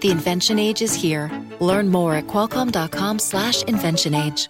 The invention age is here. Learn more at qualcomm.com/slash invention age.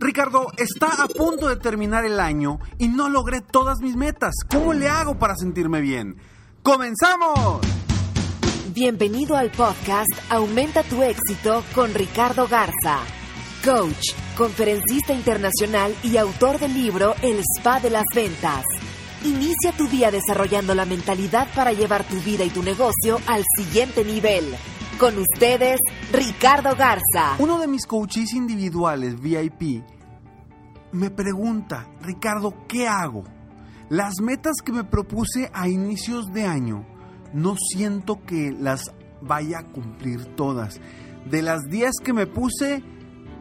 Ricardo, está a punto de terminar el año y no logré todas mis metas. ¿Cómo le hago para sentirme bien? ¡Comenzamos! Bienvenido al podcast Aumenta tu éxito con Ricardo Garza coach, conferencista internacional y autor del libro El Spa de las Ventas. Inicia tu día desarrollando la mentalidad para llevar tu vida y tu negocio al siguiente nivel. Con ustedes, Ricardo Garza. Uno de mis coaches individuales VIP me pregunta, Ricardo, ¿qué hago? Las metas que me propuse a inicios de año, no siento que las vaya a cumplir todas. De las 10 que me puse,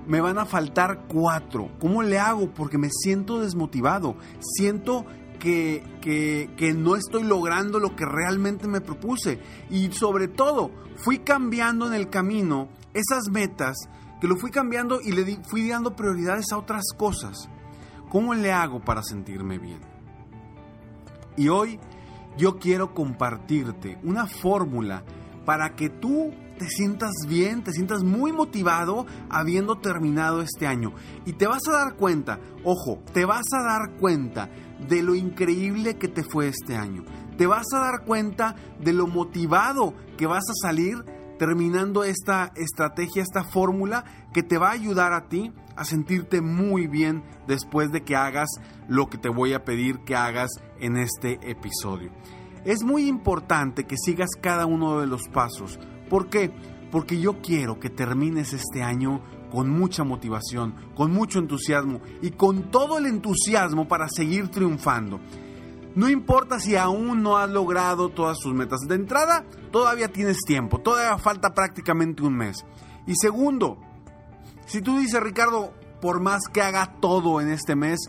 me van a faltar cuatro. ¿Cómo le hago? Porque me siento desmotivado. Siento que, que, no estoy logrando lo que realmente me propuse. Y sobre todo, fui cambiando en el camino esas metas, que lo fui cambiando y le fui dando prioridades a otras cosas. ¿Cómo le hago para sentirme bien? Y hoy yo quiero compartirte una fórmula para que tú te sientas bien, te sientas muy motivado habiendo terminado este año. Y te vas a dar cuenta, ojo, te vas a dar cuenta de lo increíble que te fue este año. Te vas a dar cuenta de lo motivado que vas a salir terminando esta estrategia, esta fórmula que te va a ayudar a ti a sentirte muy bien después de que hagas lo que te voy a pedir que hagas en este episodio. Es muy importante que sigas cada uno de los pasos ¿Por qué? Porque yo quiero que termines este año con mucha motivación, con mucho entusiasmo y con todo el entusiasmo para seguir triunfando. No importa si aún no has logrado todas tus metas. De entrada, todavía tienes tiempo, todavía falta prácticamente un mes. Y segundo, si tú dices, Ricardo, por más que haga todo en este mes,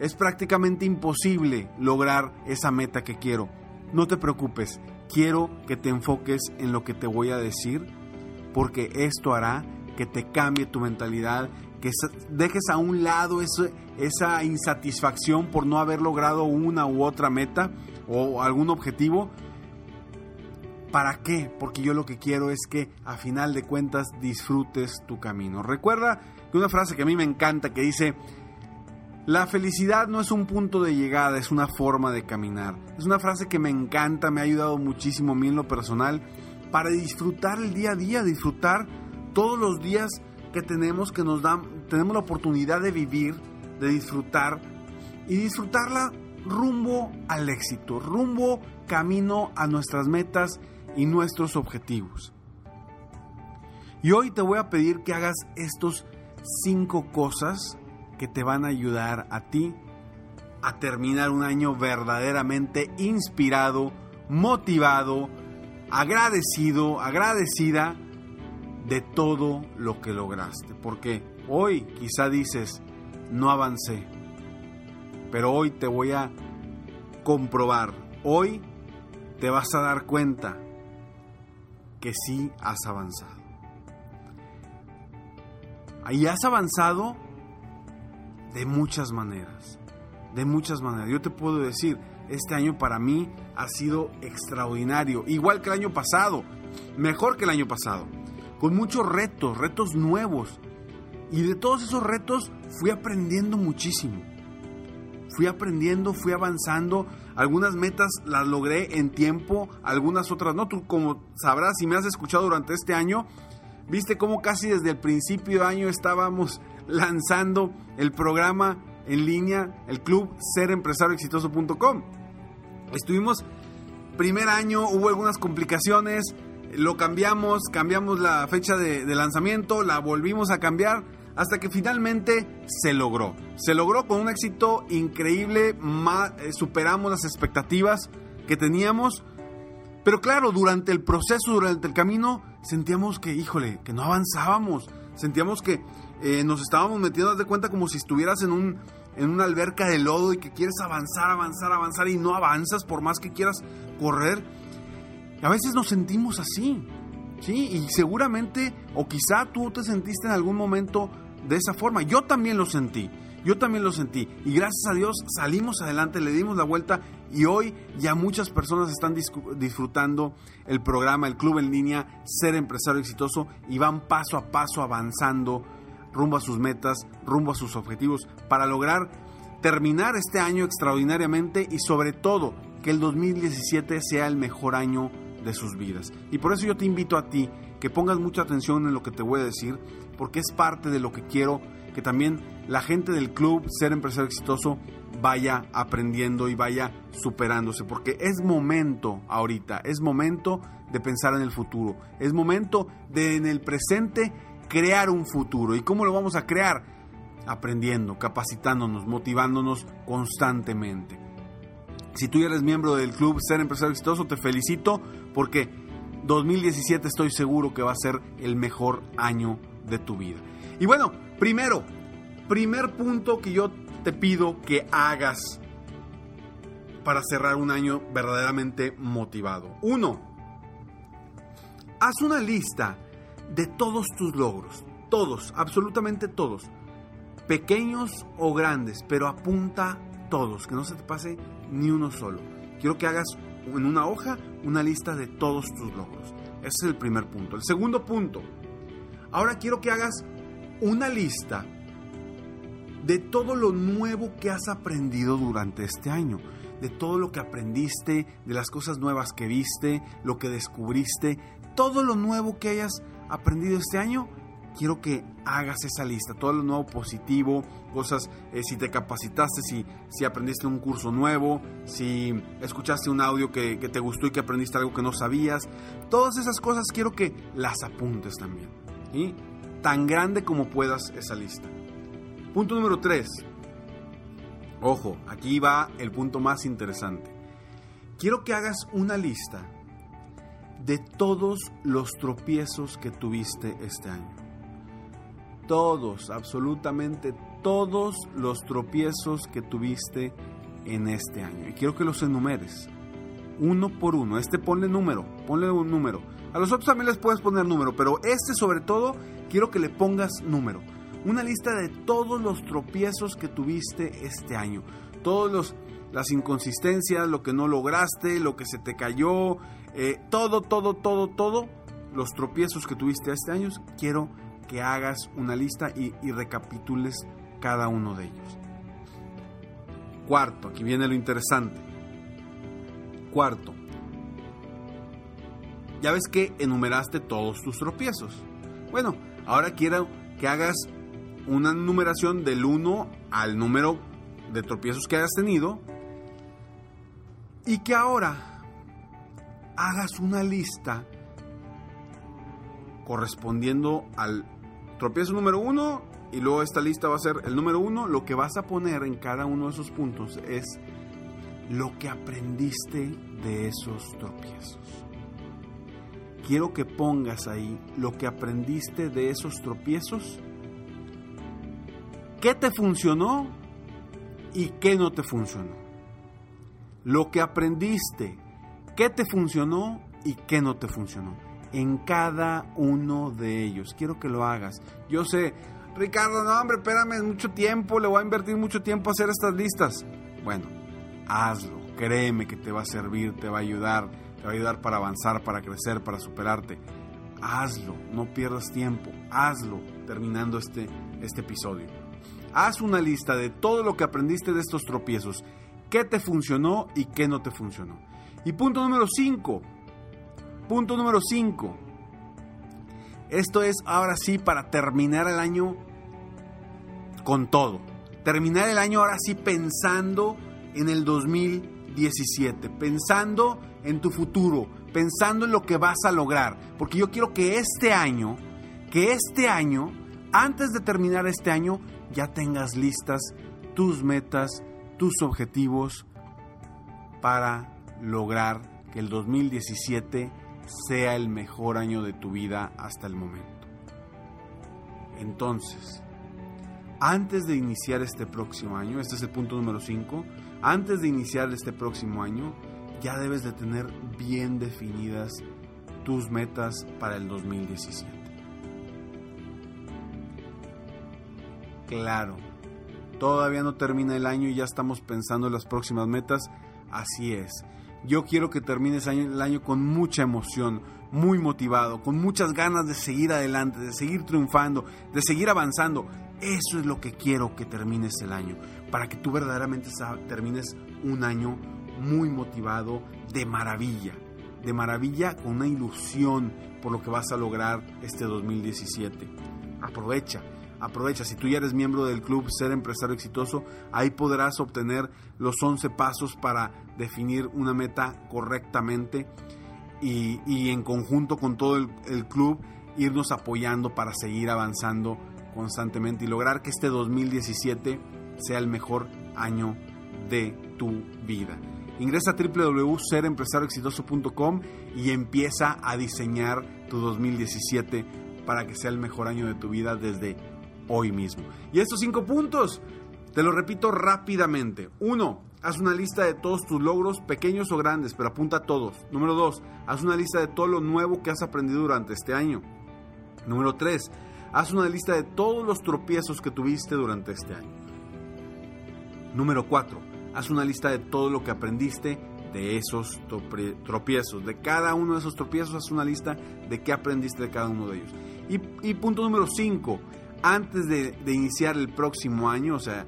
es prácticamente imposible lograr esa meta que quiero. No te preocupes, quiero que te enfoques en lo que te voy a decir, porque esto hará que te cambie tu mentalidad, que dejes a un lado esa insatisfacción por no haber logrado una u otra meta o algún objetivo. ¿Para qué? Porque yo lo que quiero es que a final de cuentas disfrutes tu camino. Recuerda que una frase que a mí me encanta que dice, la felicidad no es un punto de llegada, es una forma de caminar. Es una frase que me encanta, me ha ayudado muchísimo a mí en lo personal para disfrutar el día a día, disfrutar todos los días que tenemos, que nos dan, tenemos la oportunidad de vivir, de disfrutar y disfrutarla rumbo al éxito, rumbo camino a nuestras metas y nuestros objetivos. Y hoy te voy a pedir que hagas estos cinco cosas que te van a ayudar a ti a terminar un año verdaderamente inspirado, motivado, agradecido, agradecida de todo lo que lograste. Porque hoy quizá dices, no avancé, pero hoy te voy a comprobar, hoy te vas a dar cuenta que sí has avanzado. Ahí has avanzado de muchas maneras, de muchas maneras. Yo te puedo decir, este año para mí ha sido extraordinario, igual que el año pasado, mejor que el año pasado, con muchos retos, retos nuevos. Y de todos esos retos fui aprendiendo muchísimo. Fui aprendiendo, fui avanzando. Algunas metas las logré en tiempo, algunas otras no. Tú como sabrás, si me has escuchado durante este año, viste cómo casi desde el principio de año estábamos lanzando el programa en línea, el club serempresarioexitoso.com. Estuvimos primer año, hubo algunas complicaciones, lo cambiamos, cambiamos la fecha de, lanzamiento, la volvimos a cambiar hasta que finalmente se logró. Se logró con un éxito increíble, eh, superamos las expectativas que teníamos, pero claro, durante el proceso, durante el camino, sentíamos que, híjole, que no avanzábamos, sentíamos que eh, nos estábamos metiendo, de cuenta, como si estuvieras en, un, en una alberca de lodo y que quieres avanzar, avanzar, avanzar y no avanzas por más que quieras correr. A veces nos sentimos así, ¿sí? Y seguramente, o quizá tú te sentiste en algún momento de esa forma. Yo también lo sentí. Yo también lo sentí y gracias a Dios salimos adelante, le dimos la vuelta y hoy ya muchas personas están disfrutando el programa, el club en línea, ser empresario exitoso y van paso a paso avanzando rumbo a sus metas, rumbo a sus objetivos para lograr terminar este año extraordinariamente y sobre todo que el 2017 sea el mejor año de sus vidas. Y por eso yo te invito a ti que pongas mucha atención en lo que te voy a decir, porque es parte de lo que quiero que también la gente del club Ser Empresario Exitoso vaya aprendiendo y vaya superándose, porque es momento ahorita, es momento de pensar en el futuro, es momento de en el presente crear un futuro. ¿Y cómo lo vamos a crear? Aprendiendo, capacitándonos, motivándonos constantemente. Si tú ya eres miembro del club Ser Empresario Exitoso, te felicito porque 2017 estoy seguro que va a ser el mejor año de tu vida. Y bueno, primero, primer punto que yo te pido que hagas para cerrar un año verdaderamente motivado. Uno, haz una lista de todos tus logros, todos, absolutamente todos, pequeños o grandes, pero apunta todos, que no se te pase ni uno solo. Quiero que hagas en una hoja una lista de todos tus logros. Ese es el primer punto. El segundo punto, ahora quiero que hagas una lista de todo lo nuevo que has aprendido durante este año, de todo lo que aprendiste, de las cosas nuevas que viste, lo que descubriste, todo lo nuevo que hayas aprendido este año, quiero que hagas esa lista, todo lo nuevo positivo, cosas, eh, si te capacitaste, si, si aprendiste un curso nuevo, si escuchaste un audio que, te gustó y que aprendiste algo que no sabías, todas esas cosas quiero que las apuntes también. ¿sí? tan grande como puedas esa lista. Punto número 3. Ojo, aquí va el punto más interesante. Quiero que hagas una lista de todos los tropiezos que tuviste este año. Todos, absolutamente todos los tropiezos que tuviste en este año. Y quiero que los enumeres. Uno por uno. Este ponle número. Ponle un número. A los otros también les puedes poner número. Pero este sobre todo quiero que le pongas número. Una lista de todos los tropiezos que tuviste este año. Todos las inconsistencias, lo que no lograste, lo que se te cayó, eh, todo, todo, todo, todo, los tropiezos que tuviste este año, quiero que hagas una lista y, recapitules cada uno de ellos. Cuarto, aquí viene lo interesante. Cuarto, ya ves que enumeraste todos tus tropiezos. Bueno, Ahora quiero que hagas una numeración del 1 al número de tropiezos que hayas tenido y que ahora hagas una lista correspondiendo al tropiezo número 1 y luego esta lista va a ser el número 1. Lo que vas a poner en cada uno de esos puntos es lo que aprendiste de esos tropiezos quiero que pongas ahí lo que aprendiste de esos tropiezos, qué te funcionó y qué no te funcionó. Lo que aprendiste, qué te funcionó y qué no te funcionó. En cada uno de ellos. Quiero que lo hagas. Yo sé, Ricardo, no, hombre, espérame, es mucho tiempo, le voy a invertir mucho tiempo a hacer estas listas. Bueno, hazlo, créeme que te va a servir, te va a ayudar te va a ayudar para avanzar, para crecer, para superarte. Hazlo, no pierdas tiempo, hazlo terminando este, este episodio. Haz una lista de todo lo que aprendiste de estos tropiezos, qué te funcionó y qué no te funcionó. Y punto número 5, punto número 5. Esto es ahora sí para terminar el año con todo. Terminar el año ahora sí pensando en el 2017, pensando en tu futuro, pensando en lo que vas a lograr. Porque yo quiero que este año, que este año, antes de terminar este año, ya tengas listas tus metas, tus objetivos para lograr que el 2017 sea el mejor año de tu vida hasta el momento. Entonces, antes de iniciar este próximo año, este es el punto número 5, antes de iniciar este próximo año, ya debes de tener bien definidas tus metas para el 2017. Claro, todavía no termina el año y ya estamos pensando en las próximas metas. Así es. Yo quiero que termines el año con mucha emoción, muy motivado, con muchas ganas de seguir adelante, de seguir triunfando, de seguir avanzando. Eso es lo que quiero que termines el año, para que tú verdaderamente termines un año muy motivado, de maravilla, de maravilla con una ilusión por lo que vas a lograr este 2017. Aprovecha, aprovecha. Si tú ya eres miembro del club Ser Empresario Exitoso, ahí podrás obtener los 11 pasos para definir una meta correctamente y, en conjunto con todo el club irnos apoyando para seguir avanzando constantemente y lograr que este 2017 sea el mejor año de tu vida. Ingresa a www.serempresarioexitoso.com y empieza a diseñar tu 2017 para que sea el mejor año de tu vida desde hoy mismo. Y estos cinco puntos, te lo repito rápidamente. Uno, haz una lista de todos tus logros, pequeños o grandes, pero apunta a todos. Número dos, haz una lista de todo lo nuevo que has aprendido durante este año. Número tres, Haz una lista de todos los tropiezos que tuviste durante este año. Número 4. Haz una lista de todo lo que aprendiste de esos tropiezos. De cada uno de esos tropiezos, haz una lista de qué aprendiste de cada uno de ellos. Y, punto número 5. Antes de, iniciar el próximo año, o sea,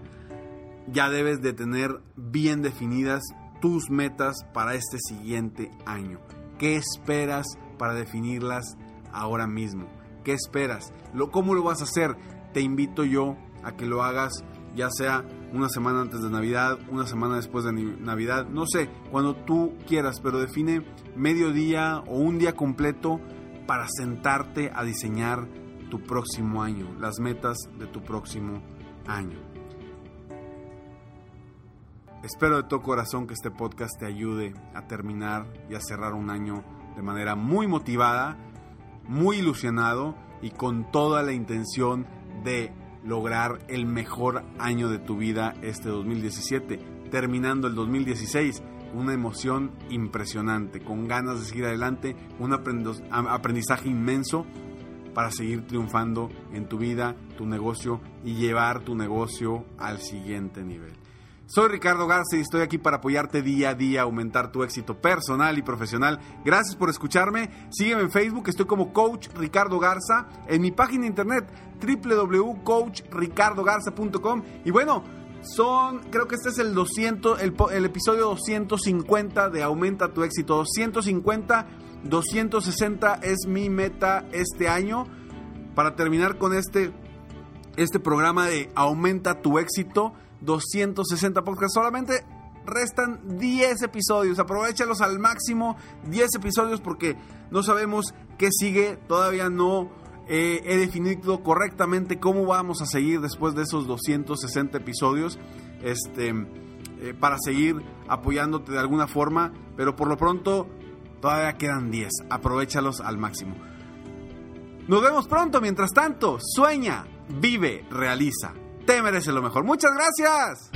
ya debes de tener bien definidas tus metas para este siguiente año. ¿Qué esperas para definirlas ahora mismo? ¿Qué esperas? ¿Cómo lo vas a hacer? Te invito yo a que lo hagas ya sea una semana antes de Navidad, una semana después de Navidad, no sé, cuando tú quieras, pero define medio día o un día completo para sentarte a diseñar tu próximo año, las metas de tu próximo año. Espero de todo corazón que este podcast te ayude a terminar y a cerrar un año de manera muy motivada muy ilusionado y con toda la intención de lograr el mejor año de tu vida este 2017, terminando el 2016 una emoción impresionante, con ganas de seguir adelante, un aprendizaje inmenso para seguir triunfando en tu vida, tu negocio y llevar tu negocio al siguiente nivel. Soy Ricardo Garza y estoy aquí para apoyarte día a día, aumentar tu éxito personal y profesional. Gracias por escucharme. Sígueme en Facebook, estoy como Coach Ricardo Garza. En mi página de internet www.coachricardogarza.com. Y bueno, son, creo que este es el 200, el, el episodio 250 de Aumenta tu éxito. 250, 260 es mi meta este año. Para terminar con este, este programa de Aumenta tu éxito 260 podcasts. Solamente restan 10 episodios. Aprovechalos al máximo. 10 episodios porque no sabemos qué sigue. Todavía no eh, he definido correctamente cómo vamos a seguir después de esos 260 episodios. Este, eh, para seguir apoyándote de alguna forma. Pero por lo pronto todavía quedan 10. Aprovechalos al máximo. Nos vemos pronto. Mientras tanto, sueña, vive, realiza te mereces lo mejor. Muchas gracias.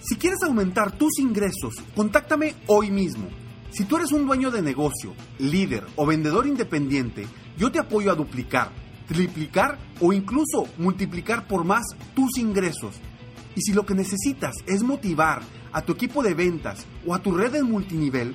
Si quieres aumentar tus ingresos, contáctame hoy mismo. Si tú eres un dueño de negocio, líder o vendedor independiente, yo te apoyo a duplicar, triplicar o incluso multiplicar por más tus ingresos. Y si lo que necesitas es motivar a tu equipo de ventas o a tu red de multinivel,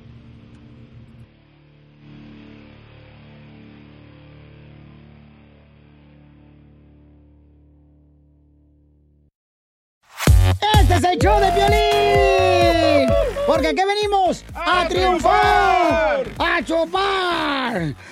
Show de porque aquí venimos a, triunfar, a chupar.